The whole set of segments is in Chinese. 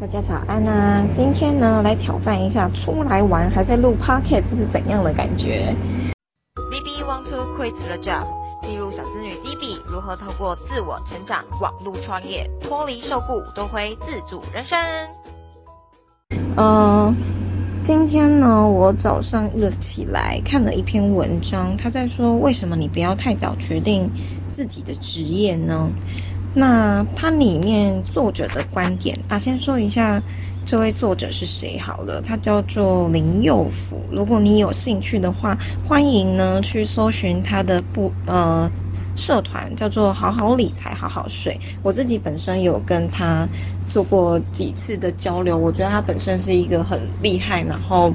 大家早安啊！今天呢，来挑战一下出来玩还在录 podcast 是怎样的感觉？D B want to quit the job，记录小资女 D B 如何透过自我成长、网络创业，脱离受雇，夺回自主人生。嗯，今天呢，我早上一起来看了一篇文章，他在说为什么你不要太早决定自己的职业呢？那它里面作者的观点啊，先说一下这位作者是谁好了，他叫做林佑福。如果你有兴趣的话，欢迎呢去搜寻他的不呃社团，叫做“好好理财，好好睡”。我自己本身有跟他做过几次的交流，我觉得他本身是一个很厉害，然后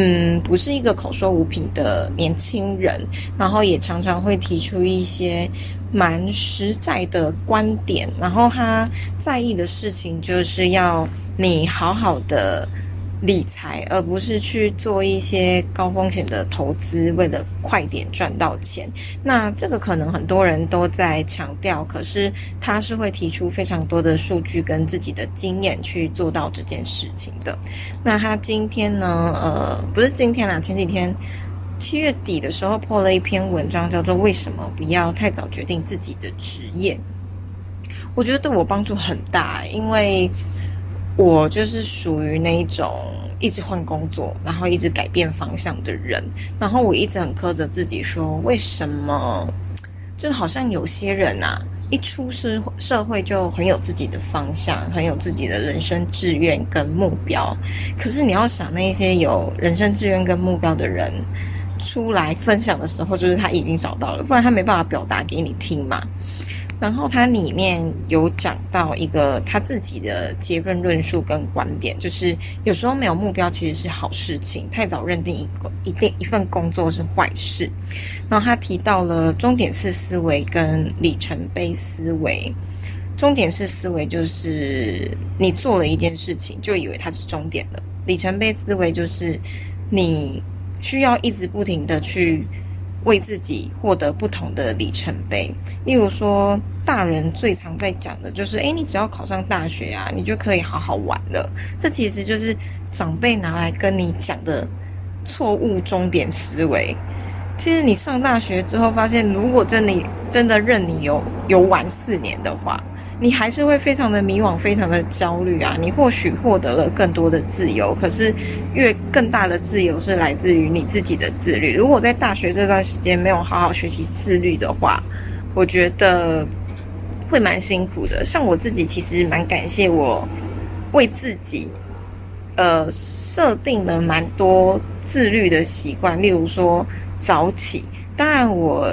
嗯，不是一个口说无凭的年轻人，然后也常常会提出一些。蛮实在的观点，然后他在意的事情就是要你好好的理财，而不是去做一些高风险的投资，为了快点赚到钱。那这个可能很多人都在强调，可是他是会提出非常多的数据跟自己的经验去做到这件事情的。那他今天呢？呃，不是今天啦，前几天。七月底的时候破了一篇文章，叫做《为什么不要太早决定自己的职业》。我觉得对我帮助很大，因为我就是属于那一种一直换工作，然后一直改变方向的人。然后我一直很苛责自己，说为什么？就好像有些人啊，一出社社会就很有自己的方向，很有自己的人生志愿跟目标。可是你要想，那些有人生志愿跟目标的人。出来分享的时候，就是他已经找到了，不然他没办法表达给你听嘛。然后他里面有讲到一个他自己的结论论述跟观点，就是有时候没有目标其实是好事情，太早认定一个一定一份工作是坏事。然后他提到了终点式思维跟里程碑思维。终点式思维就是你做了一件事情就以为它是终点了，里程碑思维就是你。需要一直不停的去为自己获得不同的里程碑，例如说，大人最常在讲的就是，诶，你只要考上大学啊，你就可以好好玩了。这其实就是长辈拿来跟你讲的错误终点思维。其实你上大学之后，发现如果真的真的任你游游玩四年的话。你还是会非常的迷惘，非常的焦虑啊！你或许获得了更多的自由，可是越更大的自由是来自于你自己的自律。如果在大学这段时间没有好好学习自律的话，我觉得会蛮辛苦的。像我自己其实蛮感谢我为自己呃设定了蛮多自律的习惯，例如说早起。当然我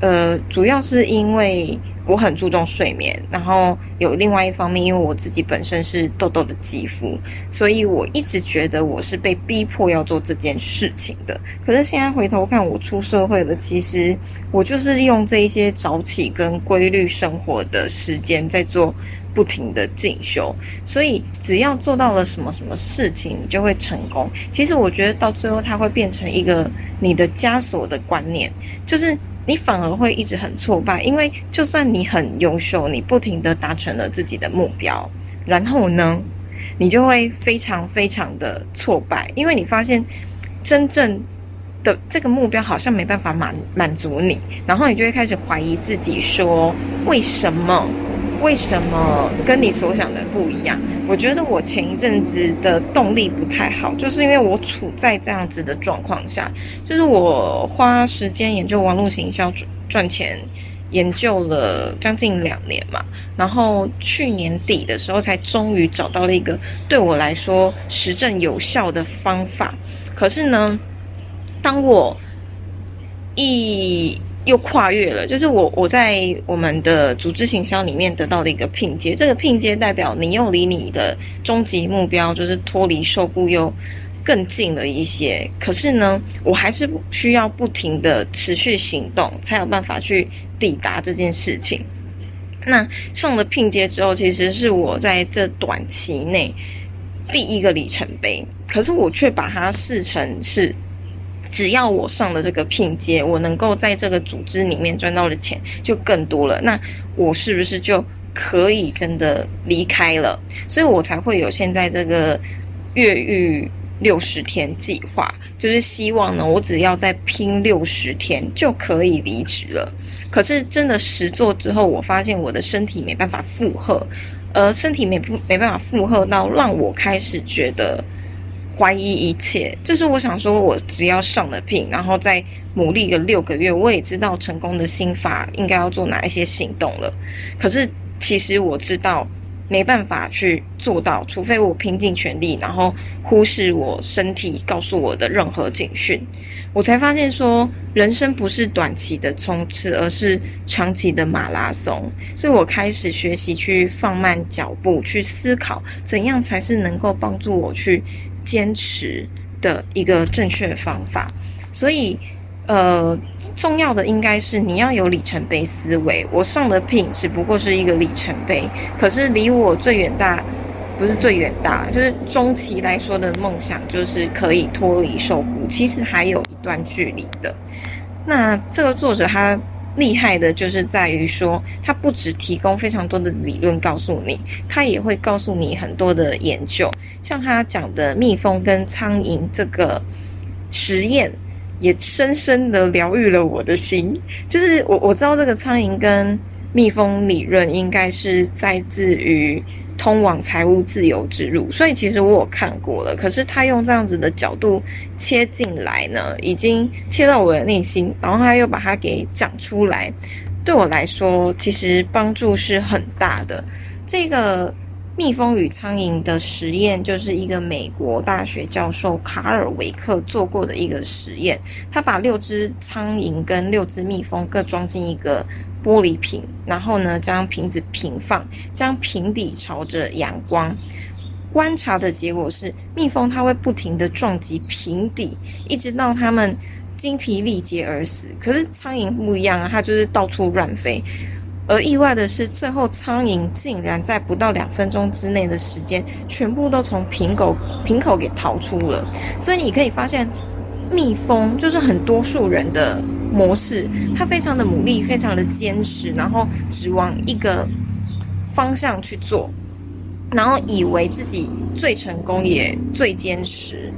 呃主要是因为。我很注重睡眠，然后有另外一方面，因为我自己本身是痘痘的肌肤，所以我一直觉得我是被逼迫要做这件事情的。可是现在回头看，我出社会了，其实我就是用这一些早起跟规律生活的时间在做不停的进修。所以只要做到了什么什么事情，你就会成功。其实我觉得到最后，它会变成一个你的枷锁的观念，就是。你反而会一直很挫败，因为就算你很优秀，你不停的达成了自己的目标，然后呢，你就会非常非常的挫败，因为你发现真正的这个目标好像没办法满满足你，然后你就会开始怀疑自己，说为什么？为什么跟你所想的不一样？我觉得我前一阵子的动力不太好，就是因为我处在这样子的状况下，就是我花时间研究网络行销赚赚钱，研究了将近两年嘛，然后去年底的时候才终于找到了一个对我来说实证有效的方法。可是呢，当我一又跨越了，就是我我在我们的组织行销里面得到的一个聘接，这个聘接代表你又离你的终极目标，就是脱离受雇又更近了一些。可是呢，我还是需要不停的持续行动，才有办法去抵达这件事情。那上了聘阶之后，其实是我在这短期内第一个里程碑，可是我却把它视成是。只要我上了这个聘阶，我能够在这个组织里面赚到的钱就更多了。那我是不是就可以真的离开了，所以我才会有现在这个越狱六十天计划，就是希望呢，我只要再拼六十天就可以离职了。可是真的实做之后，我发现我的身体没办法负荷，呃身体没不没办法负荷到让我开始觉得怀疑一切。就是我想说，我只要上了聘，然后再努力个六个月，我也知道成功的心法应该要做哪一些行动了。可是其实我知道。没办法去做到，除非我拼尽全力，然后忽视我身体告诉我的任何警讯，我才发现说，人生不是短期的冲刺，而是长期的马拉松。所以我开始学习去放慢脚步，去思考怎样才是能够帮助我去坚持的一个正确方法。所以。呃，重要的应该是你要有里程碑思维。我上的聘只不过是一个里程碑，可是离我最远大，不是最远大，就是中期来说的梦想，就是可以脱离受雇，其实还有一段距离的。那这个作者他厉害的就是在于说，他不只提供非常多的理论告诉你，他也会告诉你很多的研究，像他讲的蜜蜂跟苍蝇这个实验。也深深的疗愈了我的心，就是我我知道这个苍蝇跟蜜蜂理论应该是在自于通往财务自由之路，所以其实我有看过了。可是他用这样子的角度切进来呢，已经切到我的内心，然后他又把它给讲出来，对我来说其实帮助是很大的。这个。蜜蜂与苍蝇的实验就是一个美国大学教授卡尔维克做过的一个实验。他把六只苍蝇跟六只蜜蜂各装进一个玻璃瓶，然后呢将瓶子平放，将瓶底朝着阳光。观察的结果是，蜜蜂它会不停地撞击瓶底，一直到它们精疲力竭而死。可是苍蝇不一样啊，它就是到处乱飞。而意外的是，最后苍蝇竟然在不到两分钟之内的时间，全部都从瓶口瓶口给逃出了。所以你可以发现，蜜蜂就是很多数人的模式，它非常的努力，非常的坚持，然后只往一个方向去做，然后以为自己最成功也最坚持。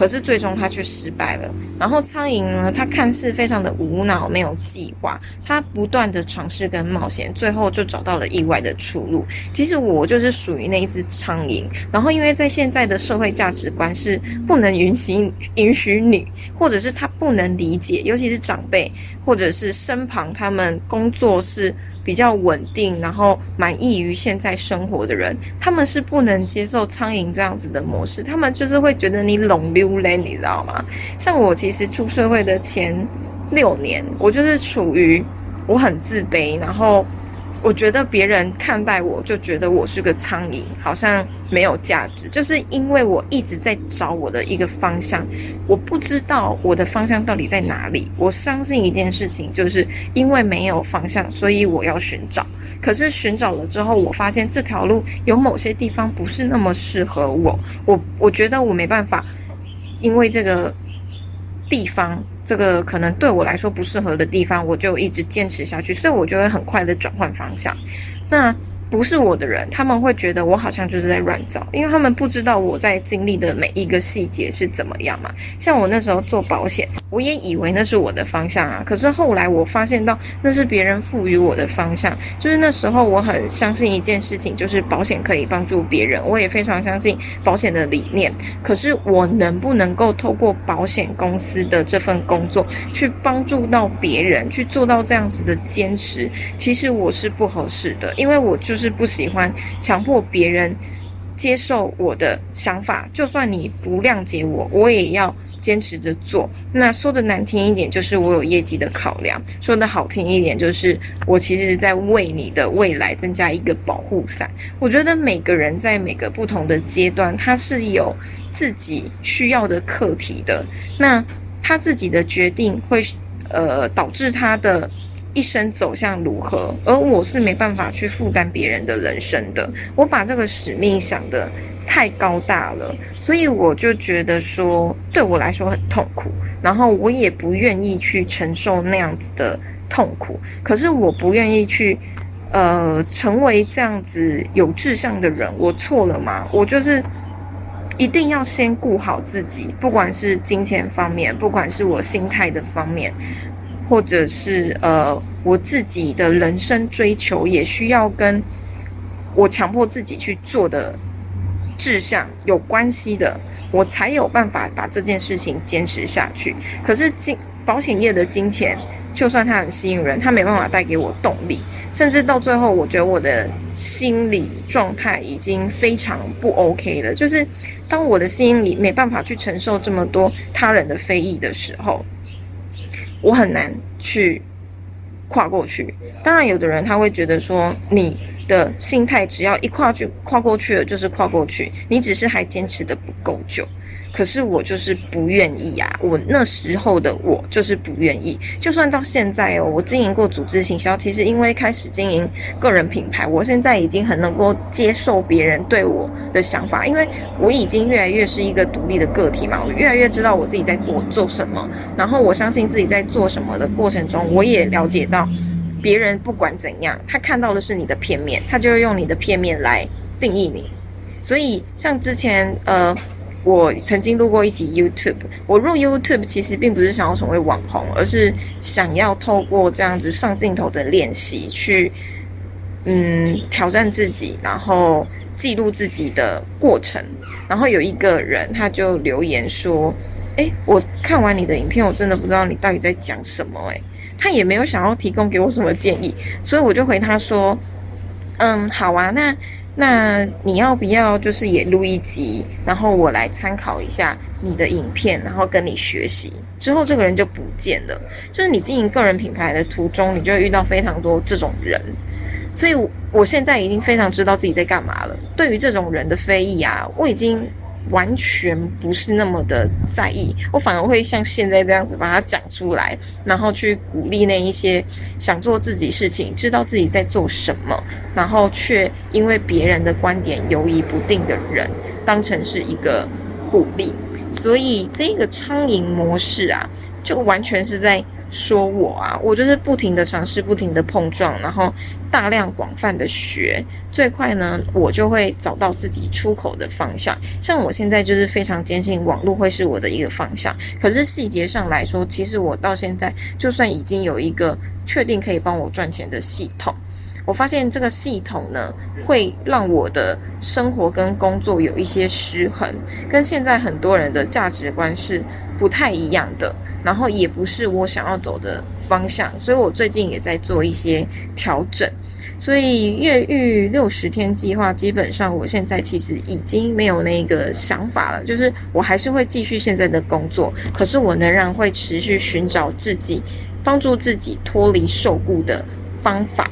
可是最终他却失败了。然后苍蝇呢？它看似非常的无脑，没有计划，它不断的尝试跟冒险，最后就找到了意外的出路。其实我就是属于那一只苍蝇。然后因为在现在的社会价值观是不能允许允许你，或者是他不能理解，尤其是长辈。或者是身旁他们工作是比较稳定，然后满意于现在生活的人，他们是不能接受苍蝇这样子的模式，他们就是会觉得你拢溜嘞，你知道吗？像我其实出社会的前六年，我就是处于我很自卑，然后。我觉得别人看待我就觉得我是个苍蝇，好像没有价值，就是因为我一直在找我的一个方向，我不知道我的方向到底在哪里。我相信一件事情，就是因为没有方向，所以我要寻找。可是寻找了之后，我发现这条路有某些地方不是那么适合我，我我觉得我没办法，因为这个。地方这个可能对我来说不适合的地方，我就一直坚持下去，所以我就会很快的转换方向。那。不是我的人，他们会觉得我好像就是在乱找，因为他们不知道我在经历的每一个细节是怎么样嘛。像我那时候做保险，我也以为那是我的方向啊，可是后来我发现到那是别人赋予我的方向。就是那时候我很相信一件事情，就是保险可以帮助别人，我也非常相信保险的理念。可是我能不能够透过保险公司的这份工作去帮助到别人，去做到这样子的坚持？其实我是不合适的，因为我就是。不喜欢强迫别人接受我的想法，就算你不谅解我，我也要坚持着做。那说的难听一点，就是我有业绩的考量；说的好听一点，就是我其实是在为你的未来增加一个保护伞。我觉得每个人在每个不同的阶段，他是有自己需要的课题的。那他自己的决定会呃导致他的。一生走向如何？而我是没办法去负担别人的人生的。我把这个使命想的太高大了，所以我就觉得说，对我来说很痛苦。然后我也不愿意去承受那样子的痛苦。可是我不愿意去呃成为这样子有志向的人，我错了吗？我就是一定要先顾好自己，不管是金钱方面，不管是我心态的方面，或者是呃我自己的人生追求，也需要跟我强迫自己去做的志向有关系的。我才有办法把这件事情坚持下去。可是金保险业的金钱，就算它很吸引人，它没办法带给我动力，甚至到最后，我觉得我的心理状态已经非常不 OK 了。就是当我的心里没办法去承受这么多他人的非议的时候，我很难去跨过去。当然，有的人他会觉得说你。的心态，只要一跨去跨过去了，就是跨过去。你只是还坚持的不够久，可是我就是不愿意呀。我那时候的我就是不愿意。就算到现在哦，我经营过组织行销，其实因为开始经营个人品牌，我现在已经很能够接受别人对我的想法，因为我已经越来越是一个独立的个体嘛。我越来越知道我自己在做做什么，然后我相信自己在做什么的过程中，我也了解到。别人不管怎样，他看到的是你的片面，他就会用你的片面来定义你。所以，像之前，呃，我曾经录过一集 YouTube。我入 YouTube 其实并不是想要成为网红，而是想要透过这样子上镜头的练习，去嗯挑战自己，然后记录自己的过程。然后有一个人他就留言说：“哎，我看完你的影片，我真的不知道你到底在讲什么。”哎。他也没有想要提供给我什么建议，所以我就回他说：“嗯，好啊，那那你要不要就是也录一集，然后我来参考一下你的影片，然后跟你学习。”之后这个人就不见了。就是你经营个人品牌的途中，你就会遇到非常多这种人，所以我现在已经非常知道自己在干嘛了。对于这种人的非议啊，我已经。完全不是那么的在意，我反而会像现在这样子把它讲出来，然后去鼓励那一些想做自己事情、知道自己在做什么，然后却因为别人的观点犹疑不定的人，当成是一个鼓励。所以这个苍蝇模式啊，就完全是在。说我啊，我就是不停的尝试，不停的碰撞，然后大量广泛的学，最快呢，我就会找到自己出口的方向。像我现在就是非常坚信网络会是我的一个方向，可是细节上来说，其实我到现在就算已经有一个确定可以帮我赚钱的系统，我发现这个系统呢，会让我的生活跟工作有一些失衡，跟现在很多人的价值观是不太一样的。然后也不是我想要走的方向，所以我最近也在做一些调整。所以越狱六十天计划，基本上我现在其实已经没有那个想法了，就是我还是会继续现在的工作，可是我仍然会持续寻找自己，帮助自己脱离受雇的方法。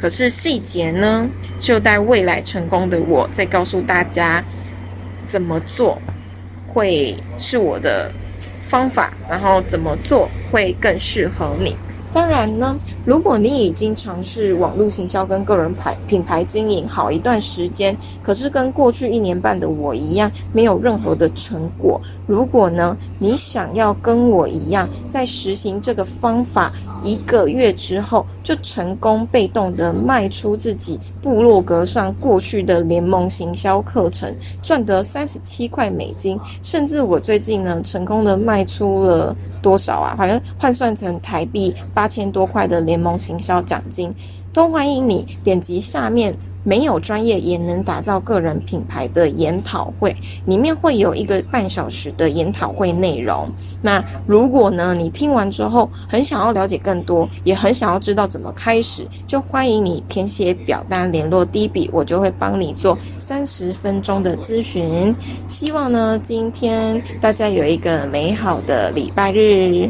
可是细节呢，就待未来成功的我再告诉大家怎么做，会是我的。方法，然后怎么做会更适合你？当然呢，如果你已经尝试网络行销跟个人牌品牌经营好一段时间，可是跟过去一年半的我一样，没有任何的成果。如果呢，你想要跟我一样，在实行这个方法。一个月之后，就成功被动的卖出自己部落格上过去的联盟行销课程，赚得三十七块美金。甚至我最近呢，成功的卖出了多少啊？反正换算成台币八千多块的联盟行销奖金，都欢迎你点击下面。没有专业也能打造个人品牌的研讨会，里面会有一个半小时的研讨会内容。那如果呢，你听完之后很想要了解更多，也很想要知道怎么开始，就欢迎你填写表单联络 D B，我就会帮你做三十分钟的咨询。希望呢，今天大家有一个美好的礼拜日。